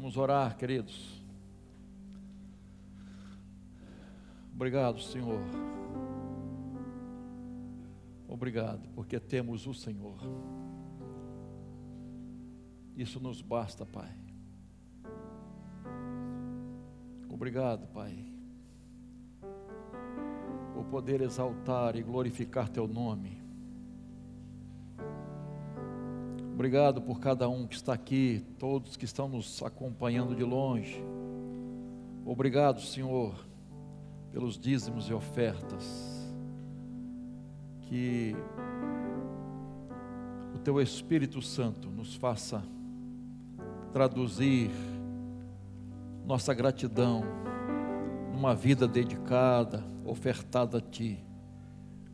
Vamos orar, queridos. Obrigado, Senhor. Obrigado, porque temos o Senhor. Isso nos basta, Pai. Obrigado, Pai, por poder exaltar e glorificar Teu nome. Obrigado por cada um que está aqui, todos que estão nos acompanhando de longe. Obrigado, Senhor, pelos dízimos e ofertas. Que o Teu Espírito Santo nos faça traduzir nossa gratidão numa vida dedicada, ofertada a Ti,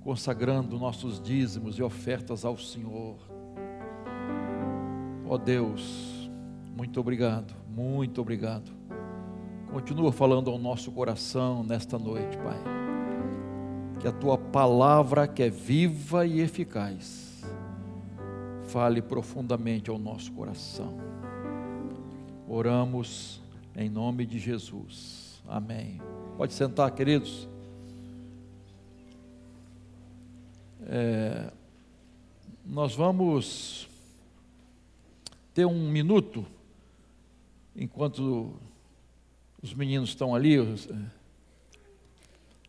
consagrando nossos dízimos e ofertas ao Senhor. Ó oh Deus, muito obrigado, muito obrigado. Continua falando ao nosso coração nesta noite, Pai. Que a Tua palavra, que é viva e eficaz, fale profundamente ao nosso coração. Oramos em nome de Jesus. Amém. Pode sentar, queridos. É, nós vamos ter um minuto, enquanto os meninos estão ali.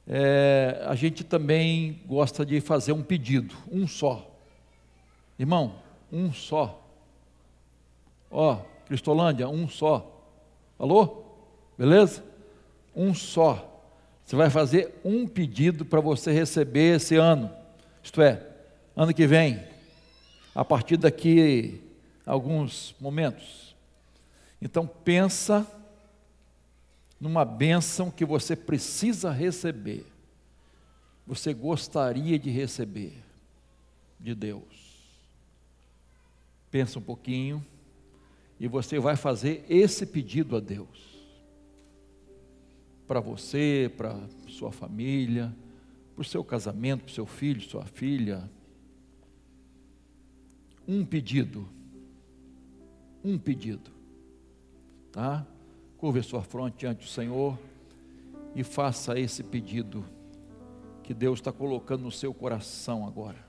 É, a gente também gosta de fazer um pedido, um só. Irmão, um só. Ó, Cristolândia, um só. Alô? Beleza? Um só. Você vai fazer um pedido para você receber esse ano. Isto é, ano que vem, a partir daqui alguns momentos. Então pensa numa bênção que você precisa receber. Você gostaria de receber de Deus. Pensa um pouquinho e você vai fazer esse pedido a Deus. Para você, para sua família, para o seu casamento, para o seu filho, sua filha. Um pedido. Um pedido. Tá? Curva sua fronte ante o Senhor e faça esse pedido que Deus está colocando no seu coração agora.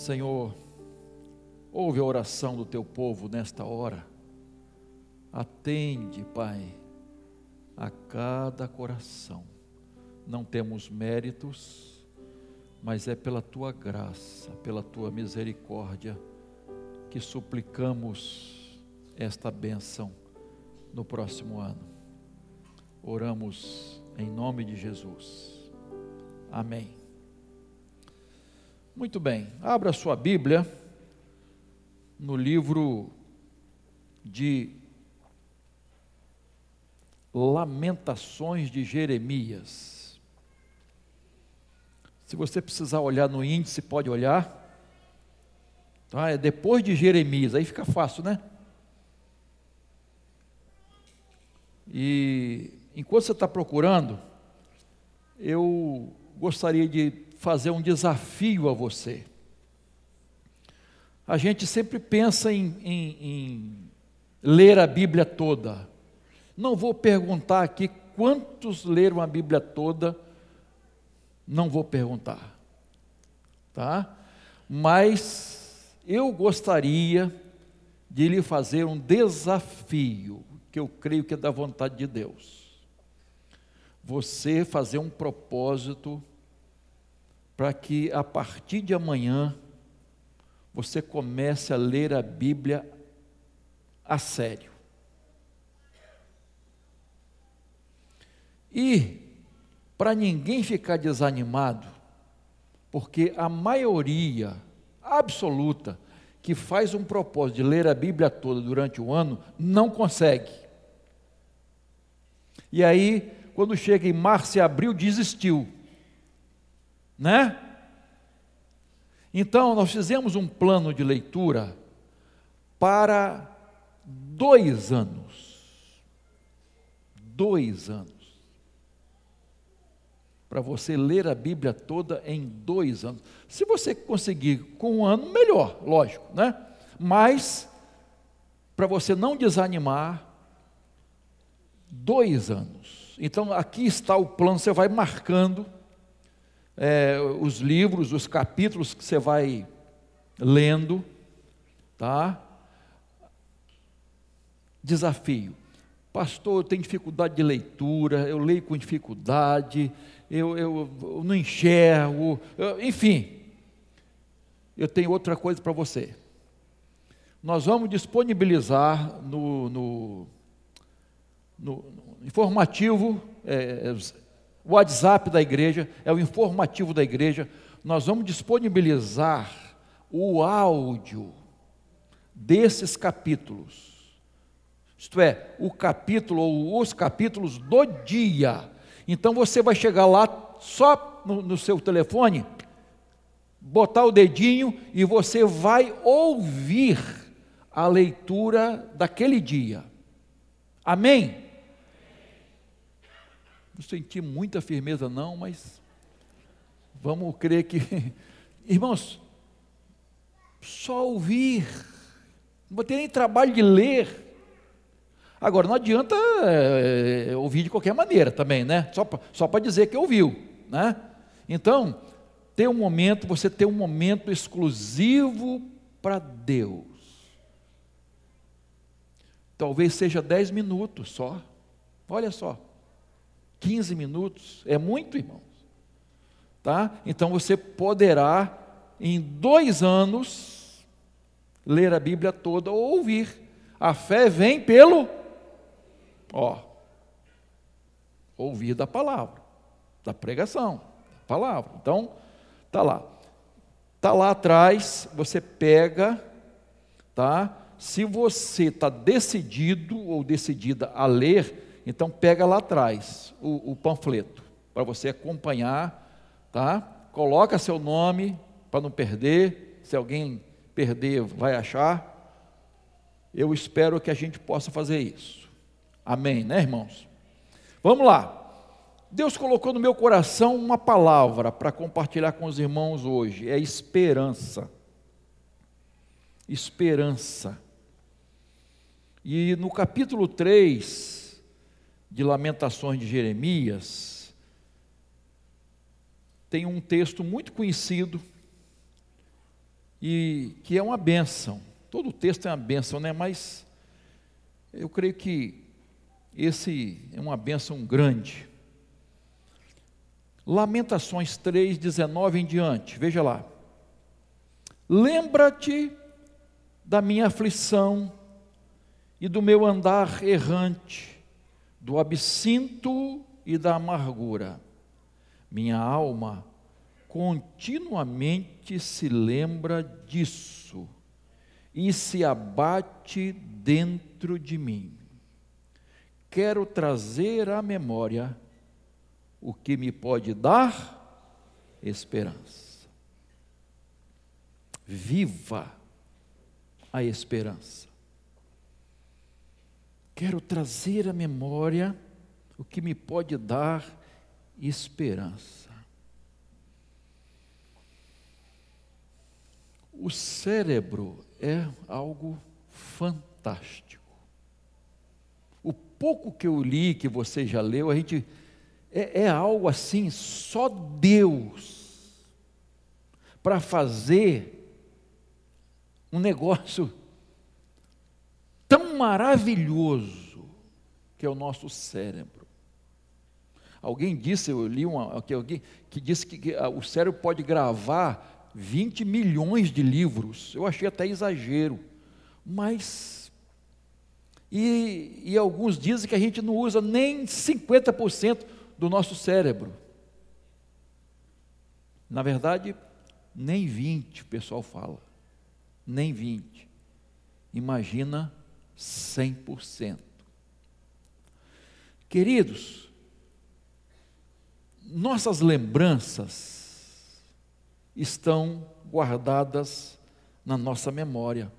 Senhor, ouve a oração do teu povo nesta hora. Atende, Pai, a cada coração. Não temos méritos, mas é pela tua graça, pela tua misericórdia, que suplicamos esta bênção no próximo ano. Oramos em nome de Jesus. Amém. Muito bem, abra sua Bíblia no livro de Lamentações de Jeremias. Se você precisar olhar no índice, pode olhar. Tá? É depois de Jeremias, aí fica fácil, né? E enquanto você está procurando, eu gostaria de fazer um desafio a você. A gente sempre pensa em, em, em ler a Bíblia toda. Não vou perguntar aqui quantos leram a Bíblia toda, não vou perguntar, tá? Mas eu gostaria de lhe fazer um desafio, que eu creio que é da vontade de Deus. Você fazer um propósito para que a partir de amanhã você comece a ler a Bíblia a sério. E, para ninguém ficar desanimado, porque a maioria absoluta que faz um propósito de ler a Bíblia toda durante o ano não consegue. E aí, quando chega em março e abril, desistiu. Né? Então, nós fizemos um plano de leitura para dois anos. Dois anos. Para você ler a Bíblia toda em dois anos. Se você conseguir com um ano, melhor, lógico, né? Mas, para você não desanimar, dois anos. Então, aqui está o plano, você vai marcando é, os livros, os capítulos que você vai lendo, tá? Desafio. Pastor, eu tenho dificuldade de leitura, eu leio com dificuldade, eu, eu, eu não enxergo, eu, enfim. Eu tenho outra coisa para você. Nós vamos disponibilizar no, no, no, informativo, é, o WhatsApp da igreja, é o informativo da igreja, nós vamos disponibilizar o áudio desses capítulos isto é, o capítulo ou os capítulos do dia. Então você vai chegar lá só no, no seu telefone, botar o dedinho e você vai ouvir a leitura daquele dia. Amém? Não senti muita firmeza, não, mas vamos crer que. Irmãos, só ouvir, não vou ter nem trabalho de ler. Agora, não adianta é, ouvir de qualquer maneira também, né? Só, só para dizer que ouviu, né? Então, ter um momento, você ter um momento exclusivo para Deus. Talvez seja 10 minutos só. Olha só. 15 minutos. É muito, irmãos. Tá? Então você poderá, em dois anos, ler a Bíblia toda ou ouvir. A fé vem pelo Ó, ouvir da palavra, da pregação, da palavra. Então, tá lá. Tá lá atrás, você pega, tá? Se você está decidido ou decidida a ler, então pega lá atrás o, o panfleto para você acompanhar, tá? Coloca seu nome para não perder. Se alguém perder, vai achar. Eu espero que a gente possa fazer isso. Amém, né, irmãos? Vamos lá. Deus colocou no meu coração uma palavra para compartilhar com os irmãos hoje, é esperança. Esperança. E no capítulo 3 de Lamentações de Jeremias, tem um texto muito conhecido e que é uma benção. Todo texto é uma benção, né? Mas eu creio que esse é uma bênção grande. Lamentações 3, 19 em diante, veja lá. Lembra-te da minha aflição e do meu andar errante, do absinto e da amargura. Minha alma continuamente se lembra disso e se abate dentro de mim quero trazer à memória o que me pode dar esperança. Viva a esperança. Quero trazer à memória o que me pode dar esperança. O cérebro é algo fantástico pouco que eu li, que você já leu, a gente é, é algo assim, só Deus para fazer um negócio tão maravilhoso que é o nosso cérebro. Alguém disse, eu li uma, que alguém que disse que, que o cérebro pode gravar 20 milhões de livros. Eu achei até exagero, mas E, e alguns dizem que a gente não usa nem 50% do nosso cérebro. Na verdade, nem 20 o pessoal fala. Nem 20. Imagina 100%. Queridos, nossas lembranças estão guardadas na nossa memória,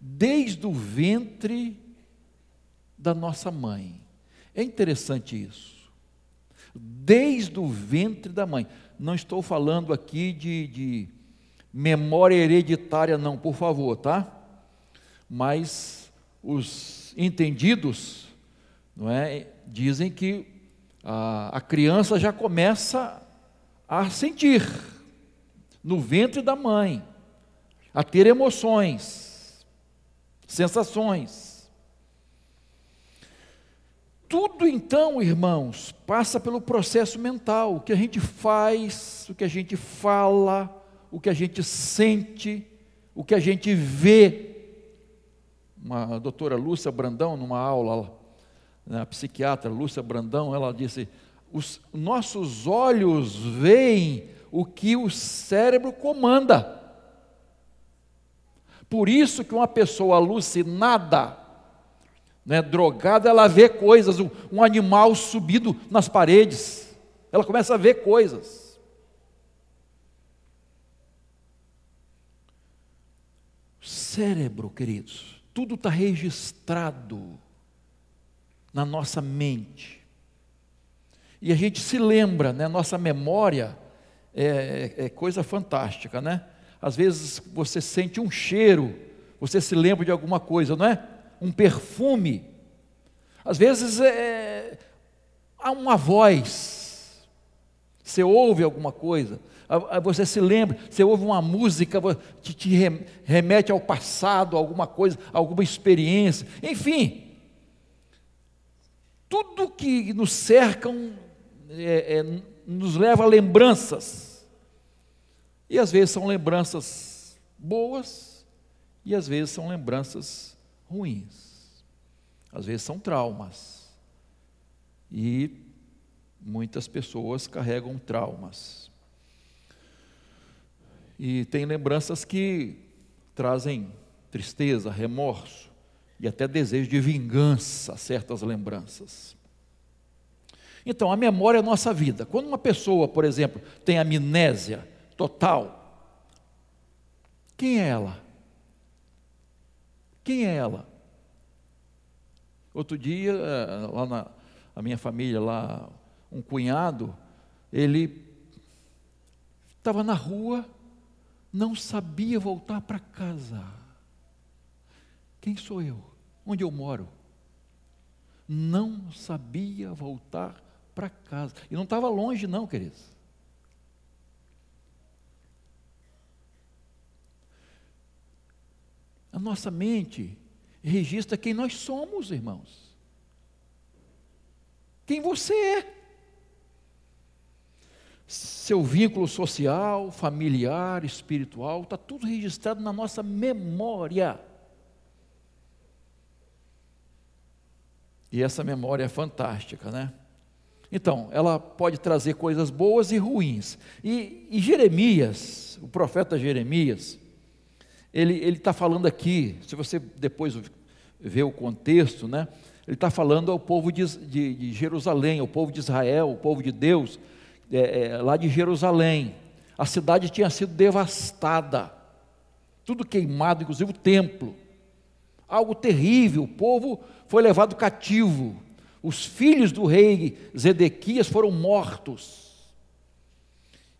desde o ventre da nossa mãe. É interessante isso. Desde o ventre da mãe. Não estou falando aqui de, de memória hereditária, não, por favor, tá? Mas os entendidos, não é, dizem que a, a criança já começa a sentir no ventre da mãe, a ter emoções, sensações. Tudo então, irmãos, passa pelo processo mental, o que a gente faz, o que a gente fala, o que a gente sente, o que a gente vê. Uma doutora Lúcia Brandão, numa aula, né, a psiquiatra Lúcia Brandão, ela disse: os nossos olhos veem o que o cérebro comanda. Por isso que uma pessoa alucinada, né, drogada, ela vê coisas, um, um animal subido nas paredes, ela começa a ver coisas. Cérebro, queridos, tudo está registrado na nossa mente. E a gente se lembra, né? Nossa memória é, é, é coisa fantástica, né? Às vezes você sente um cheiro, você se lembra de alguma coisa, não é? Um perfume. Às vezes é, há uma voz, você ouve alguma coisa, você se lembra, você ouve uma música que te remete ao passado, alguma coisa, alguma experiência, enfim. Tudo que nos cercam é, é, nos leva a lembranças. E às vezes são lembranças boas, e às vezes são lembranças ruins. Às vezes são traumas. E muitas pessoas carregam traumas. E tem lembranças que trazem tristeza, remorso e até desejo de vingança, certas lembranças. Então, a memória é a nossa vida. Quando uma pessoa, por exemplo, tem amnésia total, quem é ela? Quem é ela? Outro dia, eh, lá na minha família, lá, um cunhado, ele estava na rua, não sabia voltar para casa. Quem sou eu? Onde eu moro? Não sabia voltar para casa. E não estava longe, não, queridos. A nossa mente registra quem nós somos, irmãos. Quem você é. Seu vínculo social, familiar, espiritual, está tudo registrado na nossa memória. E essa memória é fantástica, né? Então, ela pode trazer coisas boas e ruins. E, e Jeremias, o profeta Jeremias, ele está falando aqui, se você depois ver o contexto, né? Ele está falando ao povo de, de, de, Jerusalém, ao povo de Israel, ao povo de Deus, é, é, lá de Jerusalém. A cidade tinha sido devastada, tudo queimado, inclusive o templo. Algo terrível, o povo foi levado cativo. Os filhos do rei Zedequias foram mortos.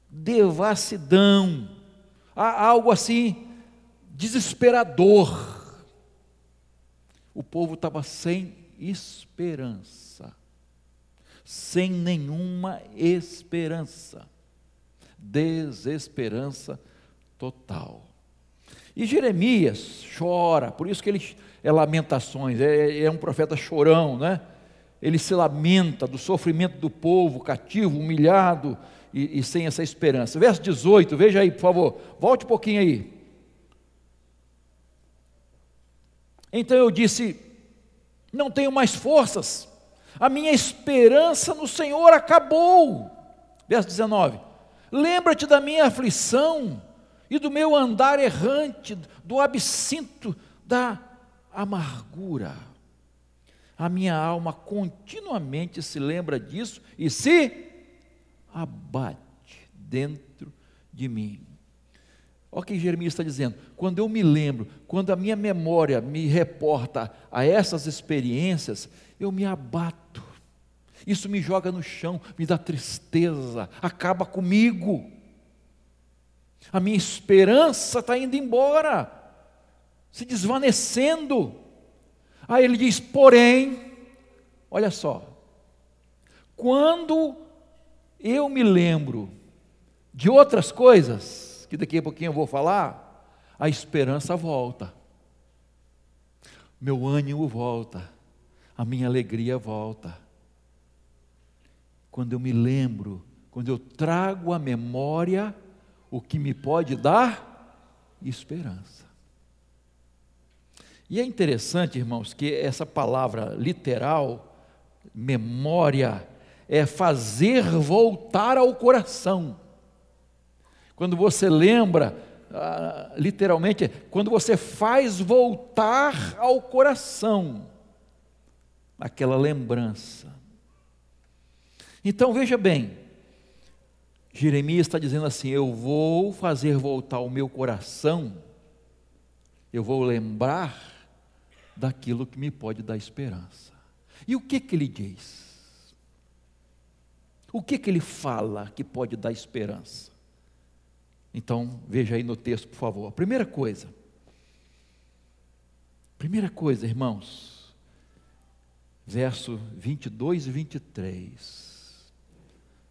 Devassidão. Há algo assim desesperador. O povo estava sem esperança. Sem nenhuma esperança. Desesperança total. E Jeremias chora, por isso que ele é lamentações, é, é um profeta chorão, né? ele se lamenta do sofrimento do povo cativo, humilhado e, e, sem essa esperança. Verso 18, veja aí, por favor, volte um pouquinho aí. Então eu disse: não tenho mais forças, a minha esperança no Senhor acabou. Verso 19: Lembra-te da minha aflição e do meu andar errante, do absinto da amargura. A minha alma continuamente se lembra disso e se abate dentro de mim. Olha o que Jeremias está dizendo. Quando eu me lembro, quando a minha memória me reporta a essas experiências, eu me abato. Isso me joga no chão, me dá tristeza, acaba comigo. A minha esperança está indo embora, se desvanecendo. Aí ele diz: porém, olha só, quando eu me lembro de outras coisas, que daqui a pouquinho eu vou falar, a esperança volta, meu ânimo volta, a minha alegria volta. Quando eu me lembro, quando eu trago à memória o que me pode dar esperança. E é interessante, irmãos, que essa palavra literal, memória, é fazer voltar ao coração. Quando você lembra, ah, literalmente, quando você faz voltar ao coração aquela lembrança. Então veja bem, Jeremias está dizendo assim: Eu vou fazer voltar o meu coração, eu vou lembrar daquilo que me pode dar esperança. E o que que ele diz? O que que ele fala que pode dar esperança? Então, veja aí no texto, por favor. A primeira coisa, primeira coisa, irmãos, verso 22 e 23.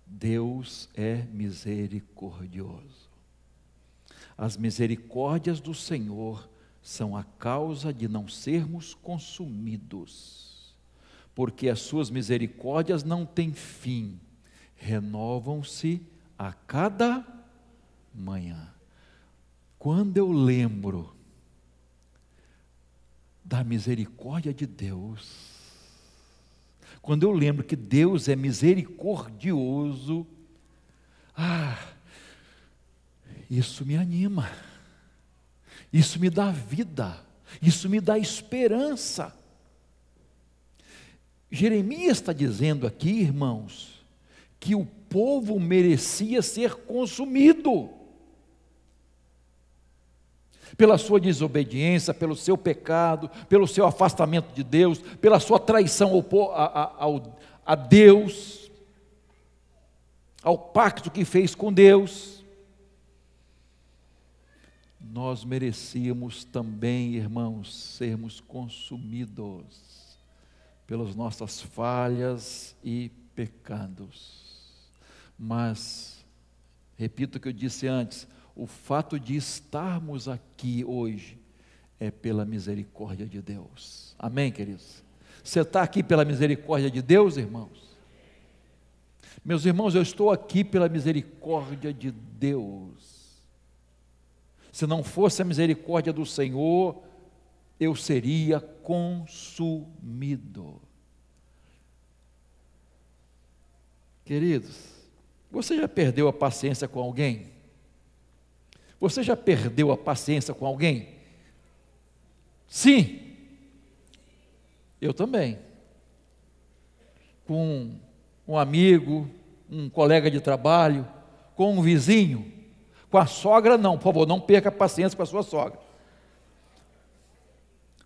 Deus é misericordioso. As misericórdias do Senhor são a causa de não sermos consumidos, porque as suas misericórdias não têm fim, renovam-se a cada manhã. Quando eu lembro da misericórdia de Deus, quando eu lembro que Deus é misericordioso, ah, isso me anima, isso me dá vida, isso me dá esperança. Jeremias está dizendo aqui, irmãos, que o povo merecia ser consumido pela sua desobediência, pelo seu pecado, pelo seu afastamento de Deus, pela sua traição ao, a, Deus, ao pacto que fez com Deus. Nós merecíamos também, irmãos, sermos consumidos pelas nossas falhas e pecados. Mas, repito o que eu disse antes, o fato de estarmos aqui hoje é pela misericórdia de Deus. Amém, queridos? Você está aqui pela misericórdia de Deus, irmãos? Meus irmãos, eu estou aqui pela misericórdia de Deus. Se não fosse a misericórdia do Senhor, eu seria consumido. Queridos, você já perdeu a paciência com alguém? Você já perdeu a paciência com alguém? Sim. Eu também. Com um amigo, um colega de trabalho, com um vizinho, com a sogra não, por favor, não perca a paciência com a sua sogra.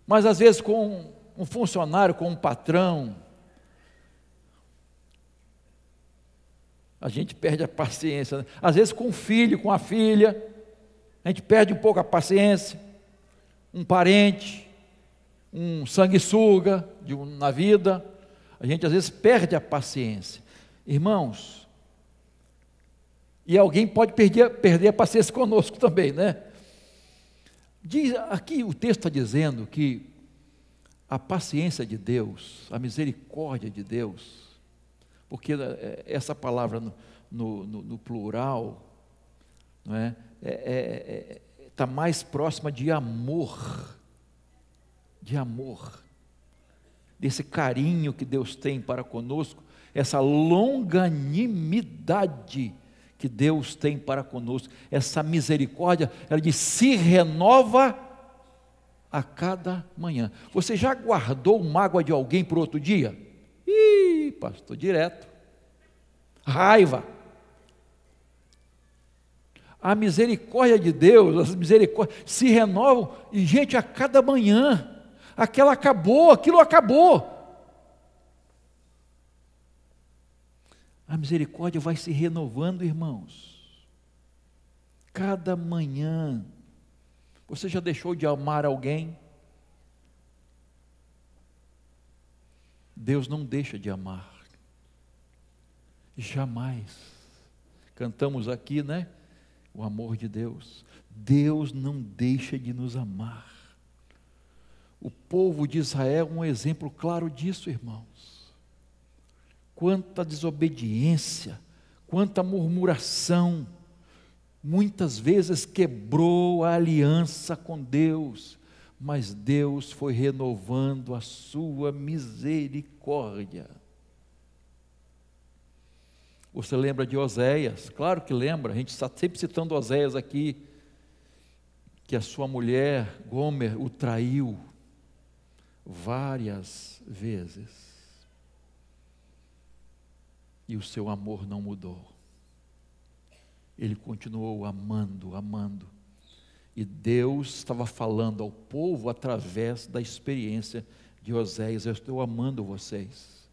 Mas às vezes com um funcionário, com um patrão, a gente perde a paciência. Né? Às vezes com o filho, com a filha, a gente perde um pouco a paciência. Um parente, um sanguessuga de um, na vida, a gente às vezes perde a paciência. Irmãos, e alguém pode perder, perder a paciência conosco também, né? Diz, aqui o texto está dizendo que a paciência de Deus, a misericórdia de Deus, porque é, essa palavra no, no, no plural, não é? Está é, é, tá mais próxima de amor, de amor. desse carinho que Deus tem para conosco, essa longanimidade que Deus tem para conosco, essa misericórdia, ela diz: se renova a cada manhã. Você já guardou mágoa de alguém para outro dia? Ih, pastor, direto. Raiva. A misericórdia de Deus, as misericórdias se renovam, e gente, a cada manhã. Aquela acabou, aquilo acabou. A misericórdia vai se renovando, irmãos. Cada manhã. Você já deixou de amar alguém? Deus não deixa de amar. Jamais. Cantamos aqui, né? O amor de Deus. Deus não deixa de nos amar. O povo de Israel é um exemplo claro disso, irmãos. Quanta desobediência, quanta murmuração, muitas vezes quebrou a aliança com Deus, mas Deus foi renovando a sua misericórdia. Você lembra de Oséias? Claro que lembra, a gente está sempre citando Oséias aqui, que a sua mulher, Gomer, o traiu várias vezes. E o seu amor não mudou. Ele continuou amando, amando. E Deus estava falando ao povo através da experiência de Oséias: Eu estou amando vocês.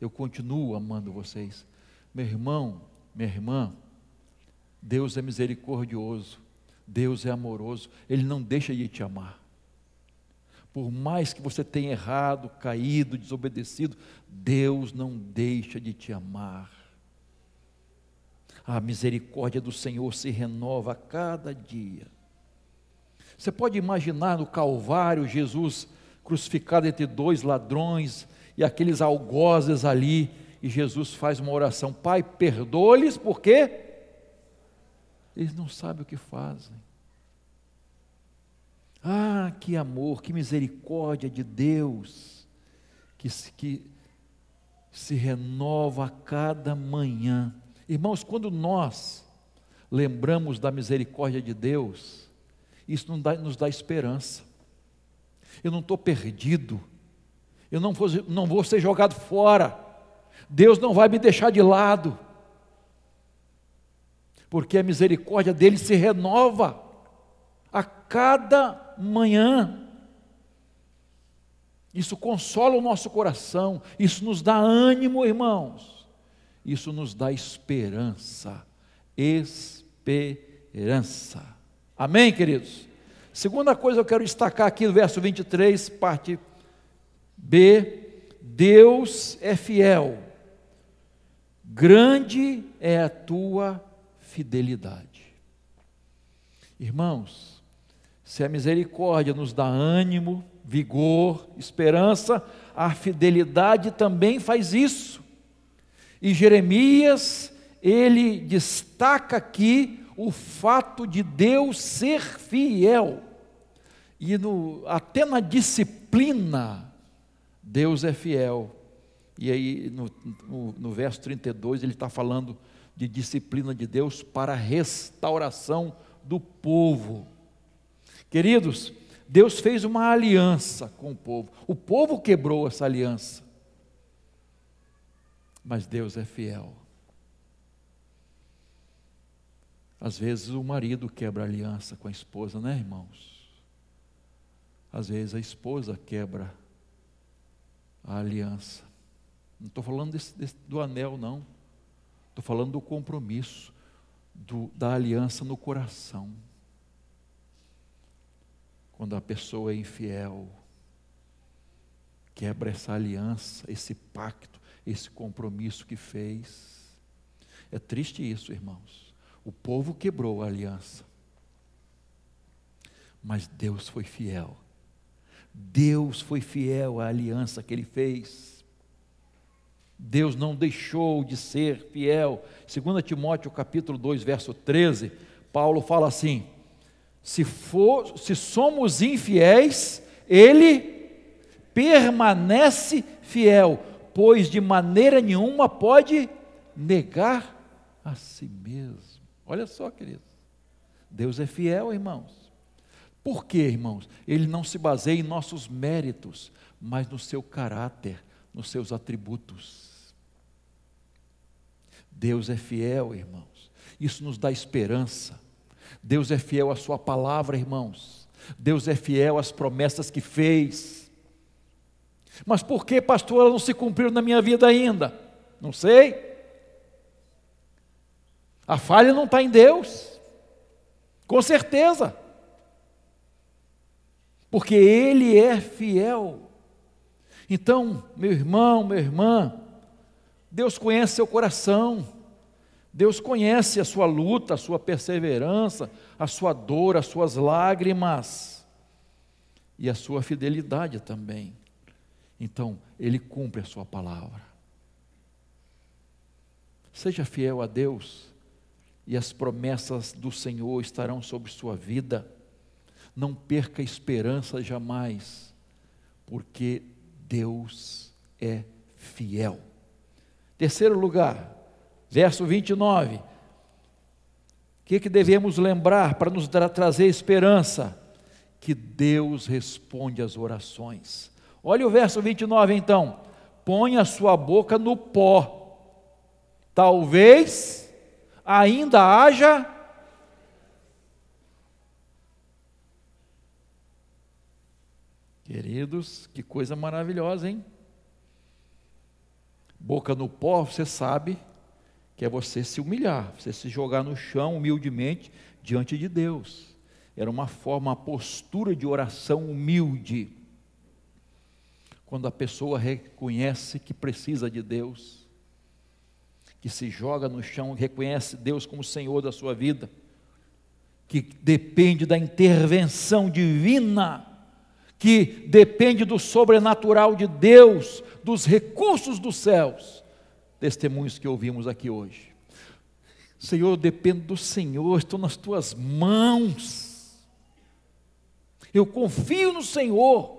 Eu continuo amando vocês. Meu irmão, minha irmã, Deus é misericordioso. Deus é amoroso. Ele não deixa de te amar. Por mais que você tenha errado, caído, desobedecido, Deus não deixa de te amar. A misericórdia do Senhor se renova a cada dia. Você pode imaginar no Calvário Jesus crucificado entre dois ladrões e aqueles algozes ali, e Jesus faz uma oração: Pai, perdoa-lhes, porque eles não sabem o que fazem. Ah, que amor, que misericórdia de Deus, que, que se renova a cada manhã. Irmãos, quando nós lembramos da misericórdia de Deus, isso nos dá, nos dá esperança. Eu não estou perdido, eu não vou, não vou ser jogado fora, Deus não vai me deixar de lado, porque a misericórdia dele se renova a cada manhã. Isso consola o nosso coração, isso nos dá ânimo, irmãos. Isso nos dá esperança. Esperança. Amém, queridos? Segunda coisa eu quero destacar aqui no verso 23, parte B: Deus é fiel, grande é a tua fidelidade. Irmãos, se a misericórdia nos dá ânimo, vigor, esperança, a fidelidade também faz isso. E Jeremias, ele destaca aqui o fato de Deus ser fiel. E no, até na disciplina, Deus é fiel. E aí, no, no, no verso 32, ele está falando de disciplina de Deus para a restauração do povo. Queridos, Deus fez uma aliança com o povo. O povo quebrou essa aliança. Mas Deus é fiel. Às vezes o marido quebra a aliança com a esposa, né, irmãos? Às vezes a esposa quebra a aliança. Não estou falando desse, desse, do anel, não. Estou falando do compromisso, do, da aliança no coração quando a pessoa é infiel, quebra essa aliança, esse pacto, esse compromisso que fez. É triste isso, irmãos. O povo quebrou a aliança, mas Deus foi fiel. Deus foi fiel à aliança que ele fez. Deus não deixou de ser fiel. 2 Timóteo capítulo 2, verso 13, Paulo fala assim: se, for, se somos infiéis, Ele permanece fiel, pois de maneira nenhuma pode negar a si mesmo. Olha só, queridos. Deus é fiel, irmãos. Por quê, irmãos? Ele não se baseia em nossos méritos, mas no seu caráter, nos seus atributos. Deus é fiel, irmãos. Isso nos dá esperança. Deus é fiel à Sua palavra, irmãos. Deus é fiel às promessas que fez. Mas por que, pastor, ela não se cumpriu na minha vida ainda? Não sei. A falha não está em Deus, com certeza, porque Ele é fiel. Então, meu irmão, minha irmã, Deus conhece seu coração, Deus conhece a sua luta, a sua perseverança, a sua dor, as suas lágrimas e a sua fidelidade também. Então, Ele cumpre a sua palavra. Seja fiel a Deus e as promessas do Senhor estarão sobre sua vida. Não perca a esperança jamais, porque Deus é fiel. Terceiro lugar, verso 29. O que, que devemos lembrar para nos tra trazer esperança? Que Deus responde às orações. Olha o verso 29 então. Põe a sua boca no pó. Talvez ainda haja Queridos, que coisa maravilhosa, hein? Boca no pó, você sabe que é você se humilhar, você se jogar no chão humildemente diante de Deus. Era uma forma, uma postura de oração humilde. Quando a pessoa reconhece que precisa de Deus, que se joga no chão, reconhece Deus como Senhor da sua vida, que depende da intervenção divina que depende do sobrenatural de Deus, dos recursos dos céus. Testemunhos que ouvimos aqui hoje. Senhor, eu dependo do Senhor, estou nas tuas mãos. Eu confio no Senhor.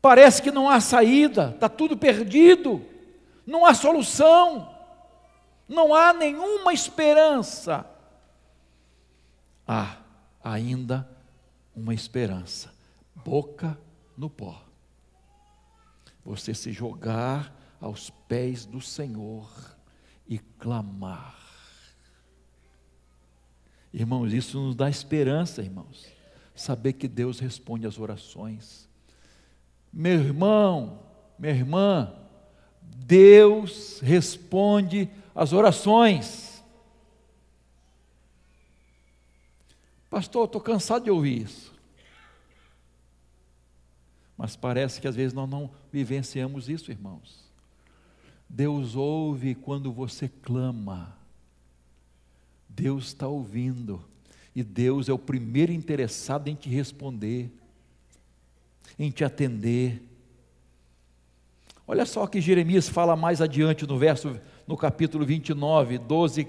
Parece que não há saída, está tudo perdido, não há solução, não há nenhuma esperança. Há ainda uma esperança, boca no pó. Você se jogar aos pés do Senhor e clamar. Irmãos, isso nos dá esperança, irmãos. Saber que Deus responde às orações. Meu irmão, minha irmã, Deus responde às orações. Pastor, estou cansado de ouvir isso. Mas parece que às vezes nós não vivenciamos isso, irmãos. Deus ouve quando você clama. Deus está ouvindo. E Deus é o primeiro interessado em te responder, em te atender. Olha só que Jeremias fala mais adiante no verso, no capítulo 29, 12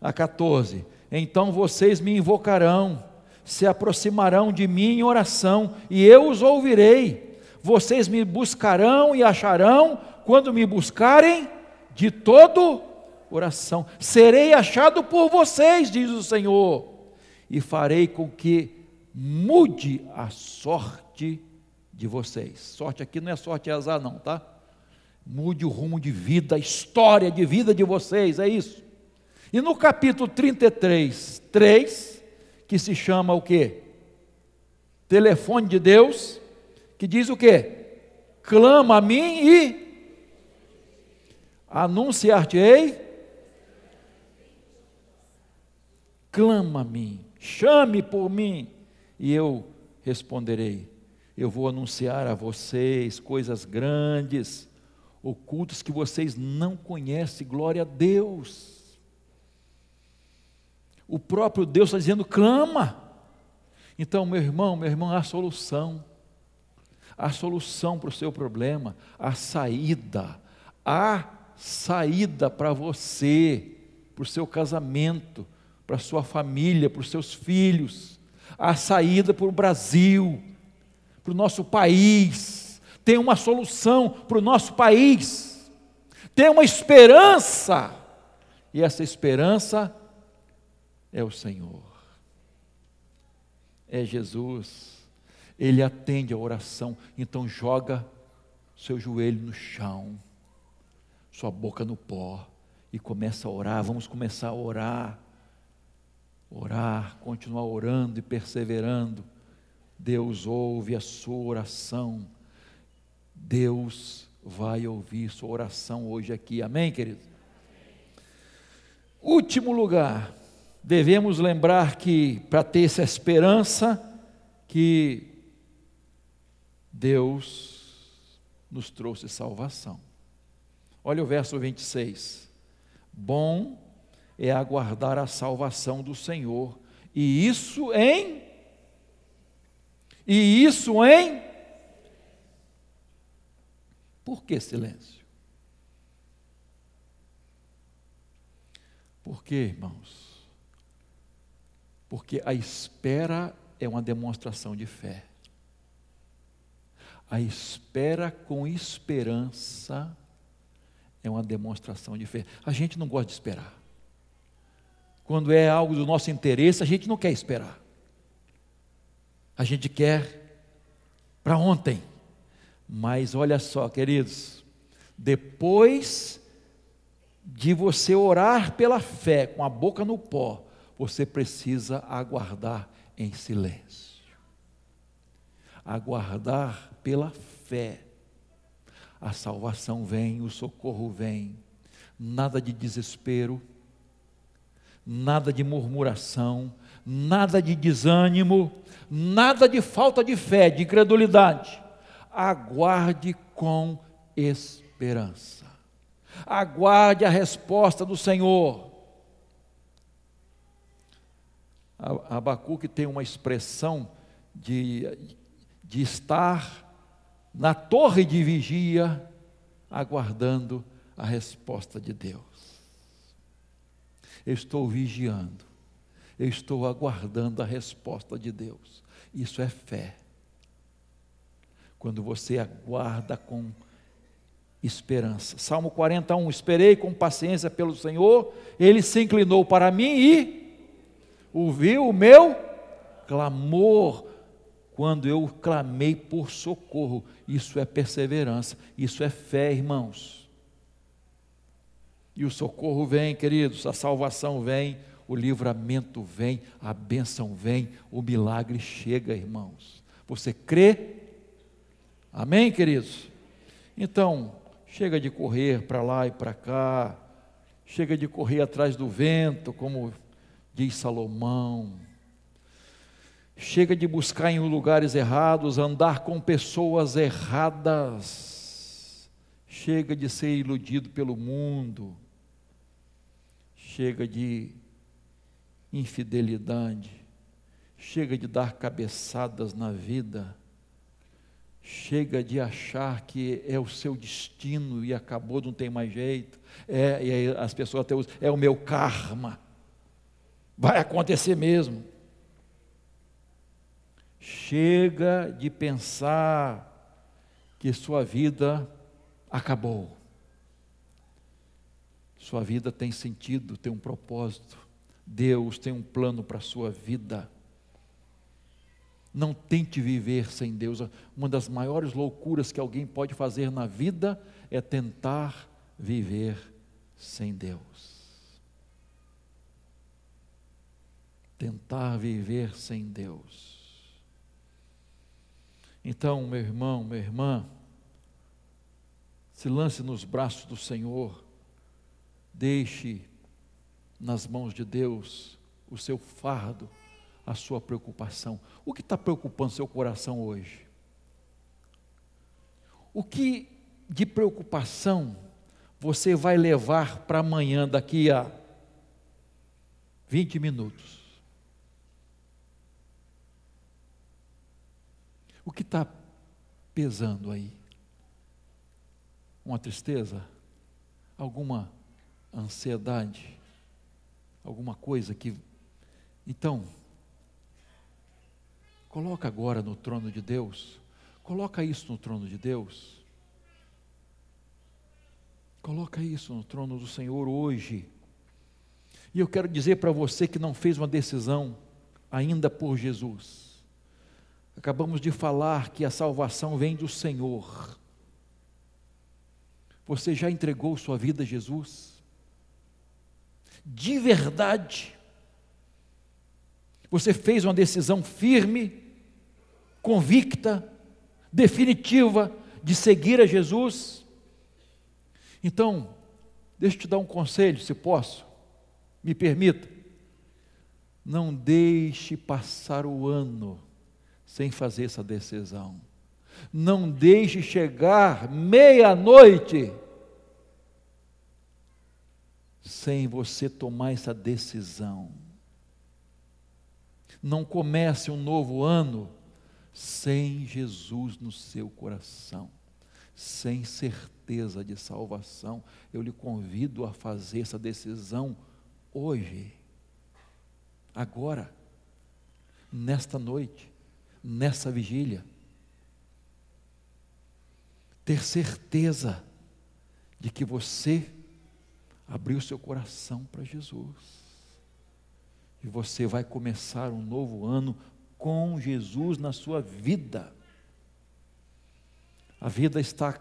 a 14 então vocês me invocarão, se aproximarão de mim em oração, e eu os ouvirei. Vocês me buscarão e acharão quando me buscarem de todo oração. Serei achado por vocês, diz o Senhor, e farei com que mude a sorte de vocês. Sorte aqui não é sorte azar, não, tá? Mude o rumo de vida, a história de vida de vocês, é isso. E no capítulo 33, 3, que se chama o quê? Telefone de Deus, que diz o quê? Clama a mim e anunciar-te-ei. Clama a mim, chame por mim, e eu responderei. Eu vou anunciar a vocês coisas grandes, ocultas que vocês não conhecem. Glória a Deus. O próprio Deus está dizendo: clama. Então, meu irmão, meu irmão, há solução. Há solução para o seu problema, há saída. Há saída para você, para o seu casamento, para a sua família, para os seus filhos. Há saída para o Brasil, para o nosso país, tem uma solução para o nosso país, tem uma esperança, e essa esperança é o Senhor, é Jesus, Ele atende a oração, então joga seu joelho no chão, sua boca no pó, e começa a orar, vamos começar a orar, orar, continuar orando e perseverando, Deus ouve a sua oração, Deus vai ouvir sua oração hoje aqui, amém, querido? Último lugar, devemos lembrar que para ter essa esperança, que Deus nos trouxe salvação. Olha o verso 26. Bom é aguardar a salvação do Senhor, e isso em e isso em Por que silêncio? Por quê, irmãos? Porque a espera é uma demonstração de fé. A espera com esperança é uma demonstração de fé. A gente não gosta de esperar. Quando é algo do nosso interesse, a gente não quer esperar. A gente quer para ontem. Mas olha só, queridos, depois de você orar pela fé com a boca no pó, você precisa aguardar em silêncio. Aguardar pela fé a salvação vem, o socorro vem. Nada de desespero, nada de murmuração, nada de desânimo, nada de falta de fé, de incredulidade. Aguarde com esperança. Aguarde a resposta do Senhor. Abacuque tem uma expressão de, de estar na torre de vigia, aguardando a resposta de Deus. Eu estou vigiando, eu estou aguardando a resposta de Deus. Isso é fé. Quando você aguarda com esperança. Salmo 41: Esperei com paciência pelo Senhor, ele se inclinou para mim e ouviu o meu clamor quando eu clamei por socorro. Isso é perseverança, isso é fé, irmãos. E o socorro vem, queridos, a salvação vem, o livramento vem, a bênção vem, o milagre chega, irmãos. Você crê? Amém, queridos? Então, chega de correr para lá e para cá, chega de correr atrás do vento, como diz Salomão chega de buscar em lugares errados, andar com pessoas erradas, chega de ser iludido pelo mundo, chega de infidelidade, chega de dar cabeçadas na vida, chega de achar que é o seu destino e acabou, não tem mais jeito. É, e as pessoas até usam, é o meu karma. Vai acontecer mesmo. Chega de pensar que sua vida acabou. Sua vida tem sentido, tem um propósito. Deus tem um plano para a sua vida. Não tente viver sem Deus. Uma das maiores loucuras que alguém pode fazer na vida é tentar viver sem Deus. Tentar viver sem Deus. Então, meu irmão, minha irmã, se lance nos braços do Senhor, deixe nas mãos de Deus o seu fardo, a sua preocupação. O que está preocupando seu coração hoje? O que de preocupação você vai levar para amanhã, daqui a 20 minutos? O que está pesando aí? Uma tristeza? Alguma ansiedade? Alguma coisa que. Então, coloca agora no trono de Deus Coloca isso no trono de Deus. Coloca isso no trono do Senhor hoje. E eu quero dizer para você que não fez uma decisão ainda por Jesus. Acabamos de falar que a salvação vem do Senhor. Você já entregou sua vida a Jesus? De verdade. Você fez uma decisão firme, convicta, definitiva de seguir a Jesus. Então, deixa eu te dar um conselho, se posso, me permita. Não deixe passar o ano sem fazer essa decisão. Não deixe chegar meia-noite sem você tomar essa decisão. Não comece um novo ano sem Jesus no seu coração, sem certeza de salvação, eu lhe convido a fazer essa decisão hoje, agora, nesta noite, nessa vigília. Ter certeza de que você abriu seu coração para Jesus. E você vai começar um novo ano com Jesus na sua vida. A vida está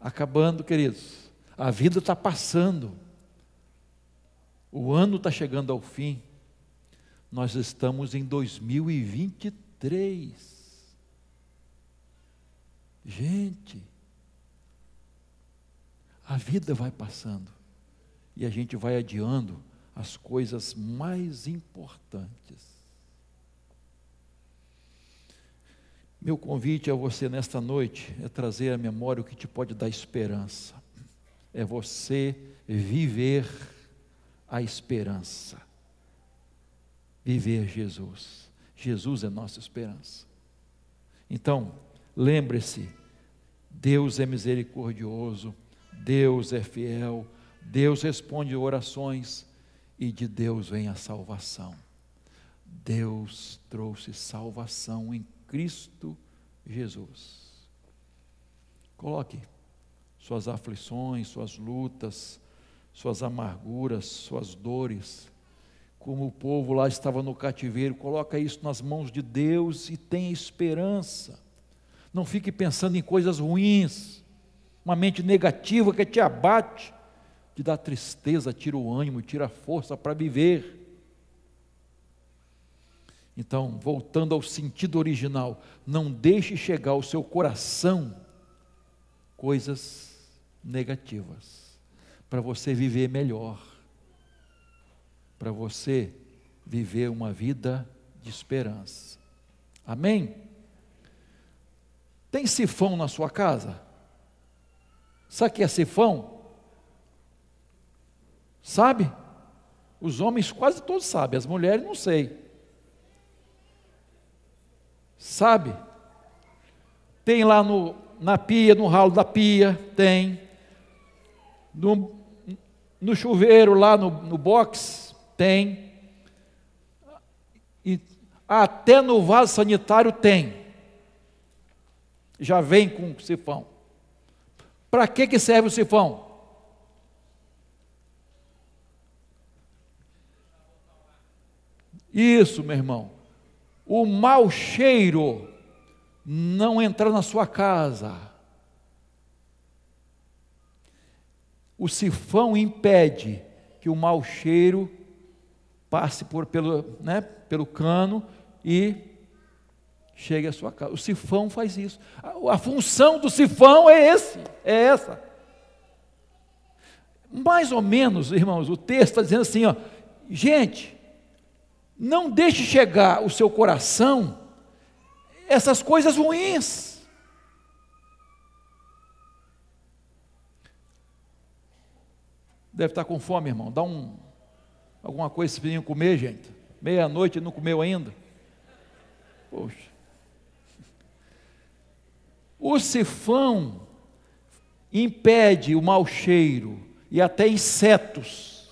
acabando, queridos. A vida está passando. O ano está chegando ao fim. Nós estamos em 2023. Gente, a vida vai passando e a gente vai adiando as coisas mais importantes. Meu convite a você nesta noite é trazer à memória o que te pode dar esperança. É você viver a esperança. Viver Jesus. Jesus é nossa esperança. Então, lembre-se: Deus é misericordioso, Deus é fiel, Deus responde orações e de Deus vem a salvação. Deus trouxe salvação em Cristo Jesus. Coloque suas aflições, suas lutas, suas amarguras, suas dores. Como o povo lá estava no cativeiro, coloca isso nas mãos de Deus e tenha esperança. Não fique pensando em coisas ruins, uma mente negativa que te abate, te dá tristeza, tira o ânimo, tira a força para viver. Então, voltando ao sentido original, não deixe chegar ao seu coração coisas negativas, para você viver melhor, para você viver uma vida de esperança. Amém? Tem sifão na sua casa? Sabe o que é sifão? Sabe? Os homens quase todos sabem, as mulheres não sei. Sabe? Tem lá no, na pia, no ralo da pia, tem. No, no chuveiro lá no, no box, tem. E até no vaso sanitário tem. Já vem com sifão. Para que, que serve o sifão? Isso, meu irmão o mau cheiro não entrar na sua casa. O sifão impede que o mau cheiro passe por, pelo, né, pelo cano e chegue à sua casa. O sifão faz isso. A, a função do sifão é esse, é essa. Mais ou menos, irmãos, o texto está dizendo assim, ó, gente, não deixe chegar o seu coração essas coisas ruins. Deve estar com fome, irmão. Dá um, alguma coisa esse menino comer, gente. Meia-noite não comeu ainda. Poxa. O sifão impede o mau cheiro e até insetos,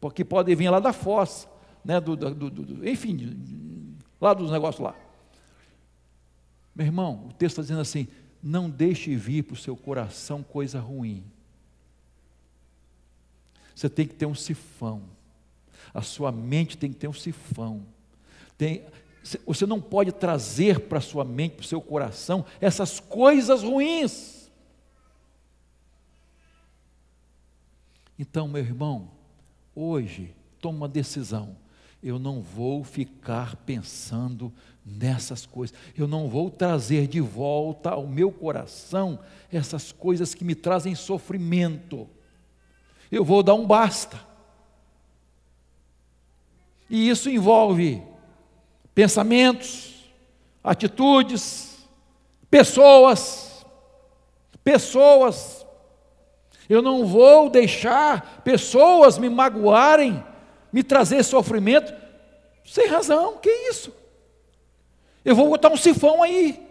porque podem vir lá da fossa né, do, do, do enfim, lá dos negócios lá. Meu irmão, o texto está dizendo assim: não deixe vir para o seu coração coisa ruim. Você tem que ter um sifão. A sua mente tem que ter um sifão. Tem, você não pode trazer para a sua mente, para o seu coração, essas coisas ruins. Então, meu irmão, hoje, toma uma decisão. Eu não vou ficar pensando nessas coisas. Eu não vou trazer de volta ao meu coração essas coisas que me trazem sofrimento. Eu vou dar um basta. E isso envolve pensamentos, atitudes, pessoas. Pessoas. Eu não vou deixar pessoas me magoarem, me trazer sofrimento, sem razão, que isso? Eu vou botar um sifão aí.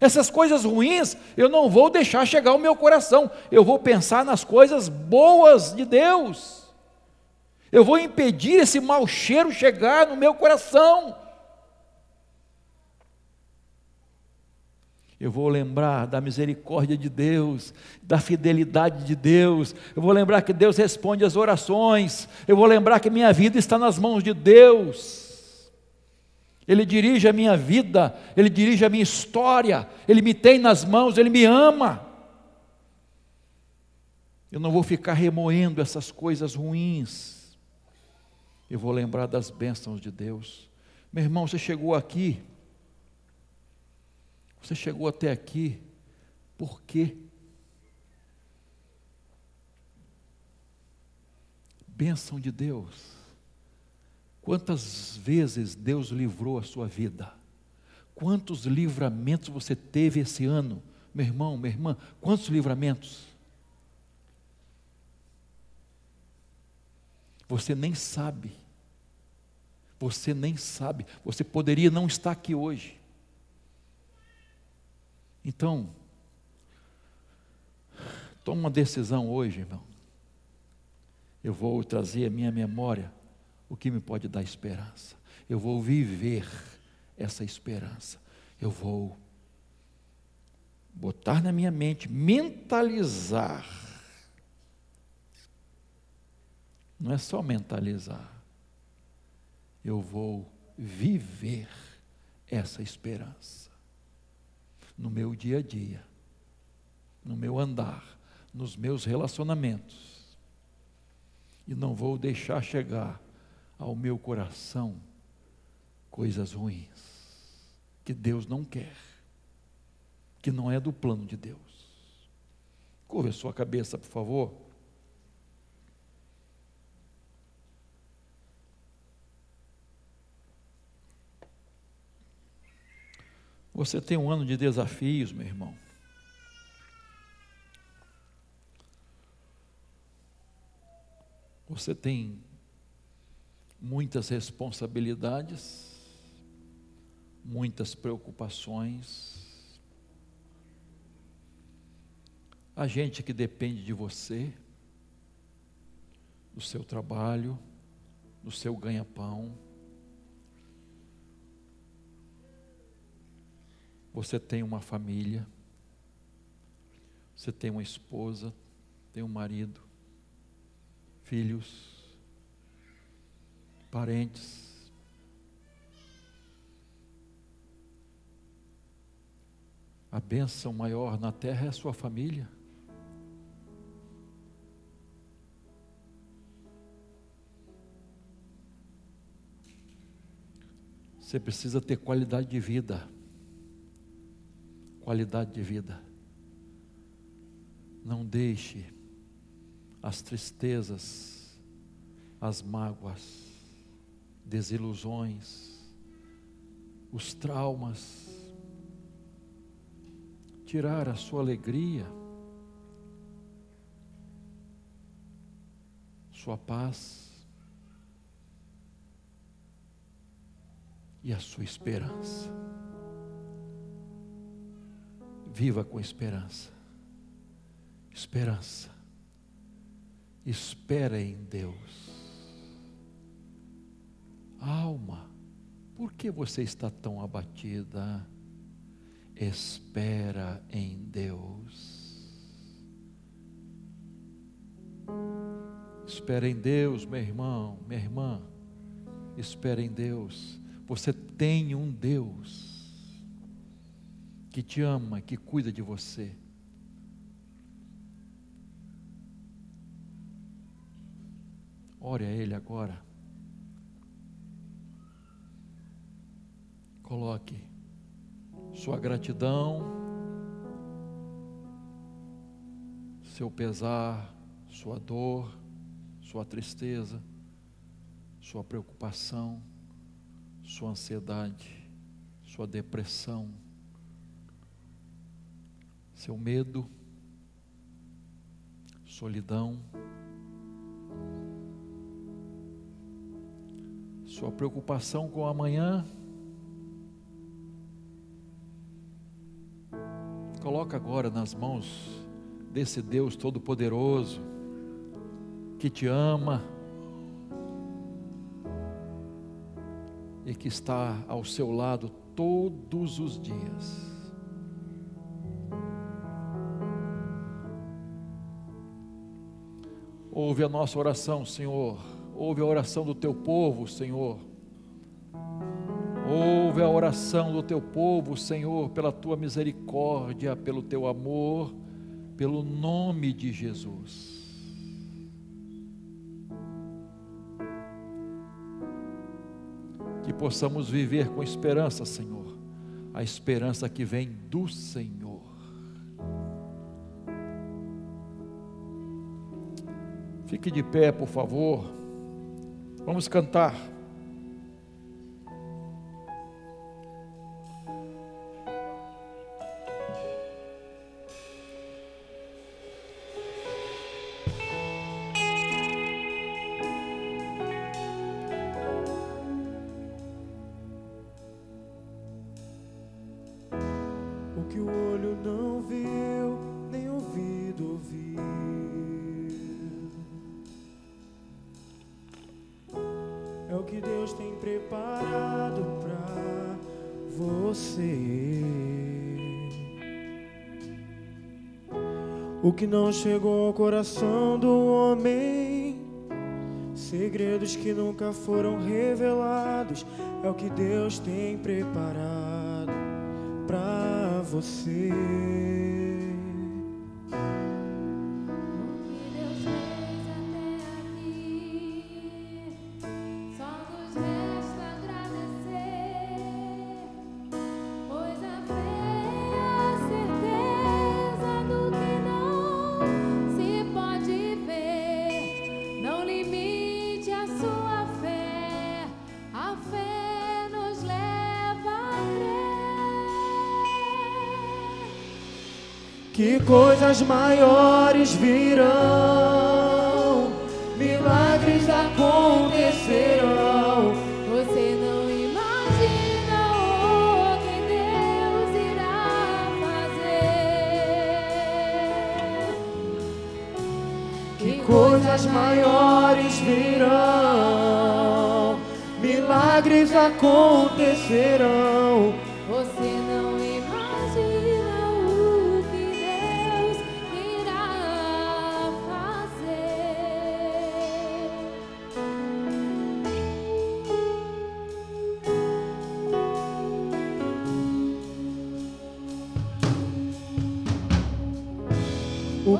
Essas coisas ruins eu não vou deixar chegar ao meu coração. Eu vou pensar nas coisas boas de Deus. Eu vou impedir esse mau cheiro chegar no meu coração. Eu vou lembrar da misericórdia de Deus, da fidelidade de Deus. Eu vou lembrar que Deus responde às orações. Eu vou lembrar que minha vida está nas mãos de Deus. Ele dirige a minha vida, Ele dirige a minha história, Ele me tem nas mãos, Ele me ama. Eu não vou ficar remoendo essas coisas ruins, eu vou lembrar das bênçãos de Deus. Meu irmão, você chegou aqui, você chegou até aqui, por quê? Bênção de Deus. Quantas vezes Deus livrou a sua vida? Quantos livramentos você teve esse ano? Meu irmão, minha irmã, quantos livramentos? Você nem sabe. Você nem sabe. Você poderia não estar aqui hoje. Então, toma uma decisão hoje, irmão. Eu vou trazer a minha memória o que me pode dar esperança. Eu vou viver essa esperança. Eu vou botar na minha mente, mentalizar. Não é só mentalizar. Eu vou viver essa esperança no meu dia a dia, no meu andar, nos meus relacionamentos. E não vou deixar chegar ao meu coração coisas ruins, que Deus não quer, que não é do plano de Deus. Curva a sua cabeça, por favor. Você tem um ano de desafios, meu irmão. Você tem muitas responsabilidades, muitas preocupações. A gente que depende de você, do seu trabalho, do seu ganha-pão. Você tem uma família, você tem uma esposa, tem um marido, filhos parentes. A bênção maior na terra é a sua família. Você precisa ter qualidade de vida. Qualidade de vida. Não deixe as tristezas, as mágoas, desilusões, os traumas, tirar a sua alegria, sua paz e a sua esperança. Viva com esperança. Esperança. Espera em Deus alma, Por que você está tão abatida? Espera em Deus. Espera em Deus, meu irmão, minha irmã. Espera em Deus. Você tem um Deus que te ama, que cuida de você. Ore a Ele agora. Coloque sua gratidão, seu pesar, sua dor, sua tristeza, sua preocupação, sua ansiedade, sua depressão, seu medo, solidão. sua preocupação com amanhã. Coloca agora nas mãos desse Deus Todo-Poderoso, que te ama e que está ao seu lado todos os dias. Ouve a nossa oração, Senhor Ouve a oração do teu povo, Senhor. Ouve a oração do teu povo, Senhor, pela tua misericórdia, pelo teu amor, pelo nome de Jesus. Que possamos viver com esperança, Senhor, a esperança que vem do Senhor. Fique de pé, por favor. Vamos cantar. Que não chegou ao coração do homem, segredos que nunca foram revelados, é o que Deus tem preparado para você. Coisas maiores virão, milagres acontecerão. Você não imagina o que Deus irá fazer. Que coisas maiores virão, milagres acontecerão.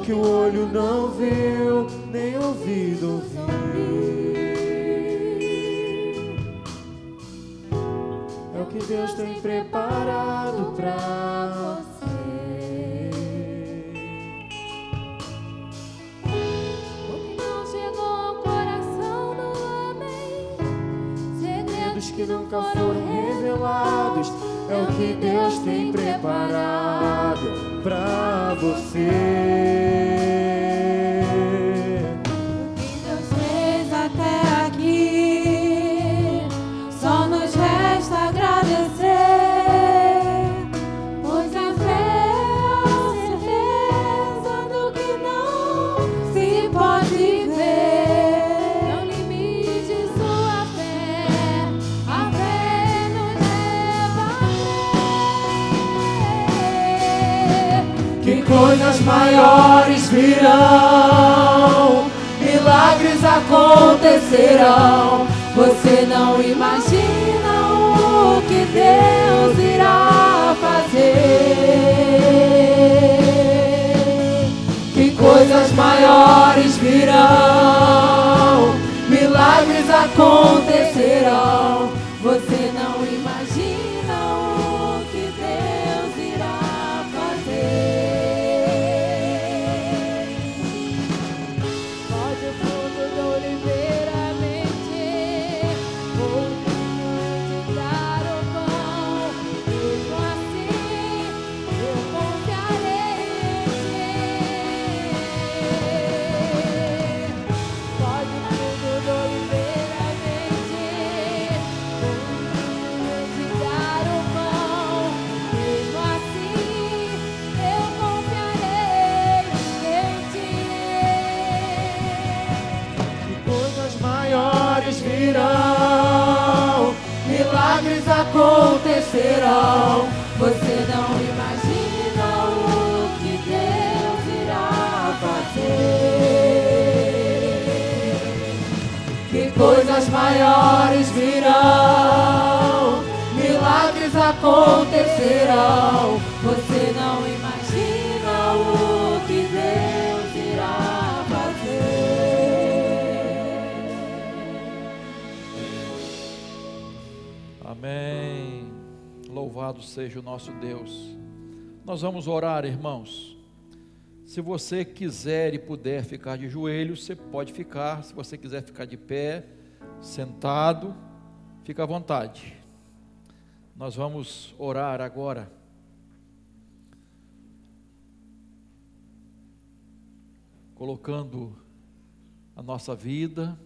Que o olho não viu, nem ouvido ouviu. É o que Deus tem preparado para você. O que não chegou ao coração do homem, segredos que nunca foram revelados. É o que Deus tem preparado para você. Maiores virão, milagres acontecerão. Você não imagina o que Deus irá fazer. Que coisas maiores virão, milagres acontecerão. Acontecerão. Você não imagina o que Deus irá fazer. Que coisas maiores virão, milagres acontecerão. Louvado seja o nosso Deus. Nós vamos orar, irmãos. Se você quiser e puder ficar de joelhos, você pode ficar. Se você quiser ficar de pé, sentado, fica à vontade. Nós vamos orar agora. Colocando a nossa vida,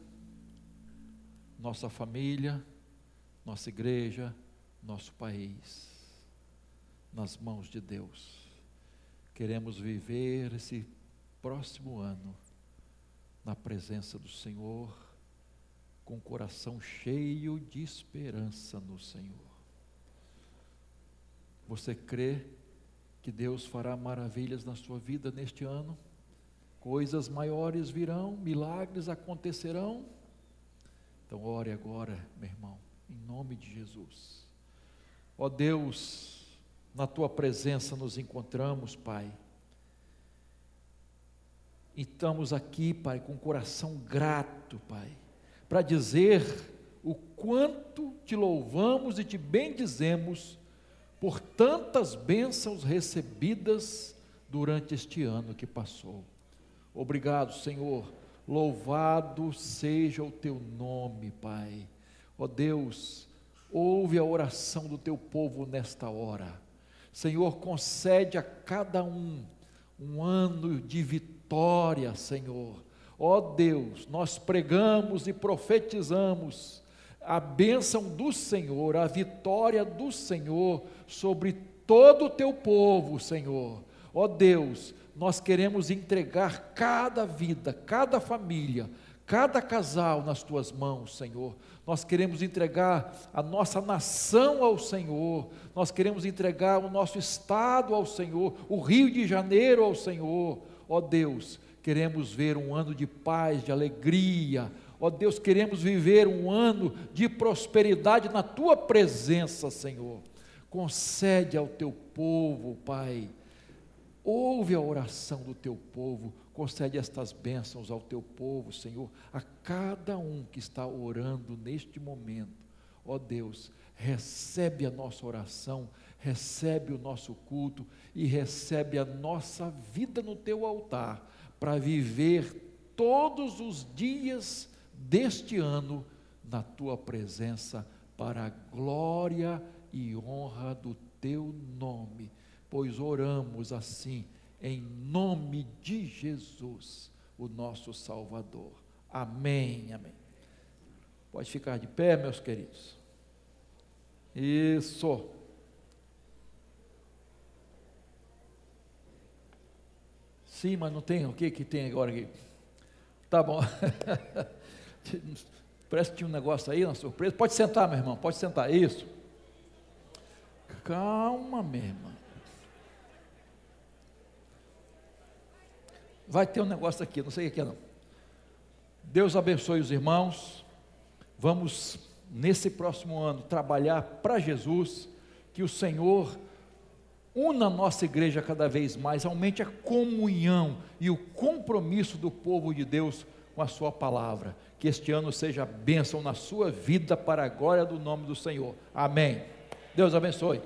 nossa família, nossa igreja, nosso país nas mãos de Deus. Queremos viver esse próximo ano na presença do Senhor, com o coração cheio de esperança no Senhor. Você crê que Deus fará maravilhas na sua vida neste ano? Coisas maiores virão, milagres acontecerão? Então, ore agora, meu irmão, em nome de Jesus. Ó Deus, na tua presença nos encontramos, Pai. E estamos aqui, Pai, com o coração grato, Pai, para dizer o quanto te louvamos e te bendizemos por tantas bênçãos recebidas durante este ano que passou. Obrigado, Senhor. Louvado seja o teu nome, Pai. Ó Deus, ouve a oração do teu povo nesta hora. Senhor, concede a cada um um ano de vitória, Senhor. Ó Deus, nós pregamos e profetizamos a bênção do Senhor, a vitória do Senhor sobre todo o teu povo, Senhor. Ó Deus, nós queremos entregar cada vida, cada família, cada casal nas tuas mãos, Senhor. Nós queremos entregar a nossa nação ao Senhor, nós queremos entregar o nosso estado ao Senhor, o Rio de Janeiro ao Senhor. Ó Deus, queremos ver um ano de paz, de alegria. Ó Deus, queremos viver um ano de prosperidade na tua presença, Senhor. Concede ao teu povo, Pai. Ouve a oração do teu povo, concede estas bênçãos ao teu povo, Senhor, a cada um que está orando neste momento. Ó Deus, recebe a nossa oração, recebe o nosso culto e recebe a nossa vida no teu altar, para viver todos os dias deste ano na tua presença, para a glória e honra do teu nome, pois oramos assim, em nome de Jesus, o nosso Salvador. Amém, amém. Pode ficar de pé, meus queridos. Isso. Sim, mas não tem o que que tem agora aqui? Tá bom. Parece que tinha um negócio aí, uma surpresa. Pode sentar, meu irmão, pode sentar. Isso. Calma, minha irmã. Vai ter um negócio aqui, não sei o que é não. Deus abençoe os irmãos. Vamos nesse próximo ano trabalhar para Jesus, que o Senhor una a nossa igreja cada vez mais, aumente a comunhão e o compromisso do povo de Deus com a sua palavra. Que este ano seja bênção na sua vida para a glória do nome do Senhor. Amém. Deus abençoe.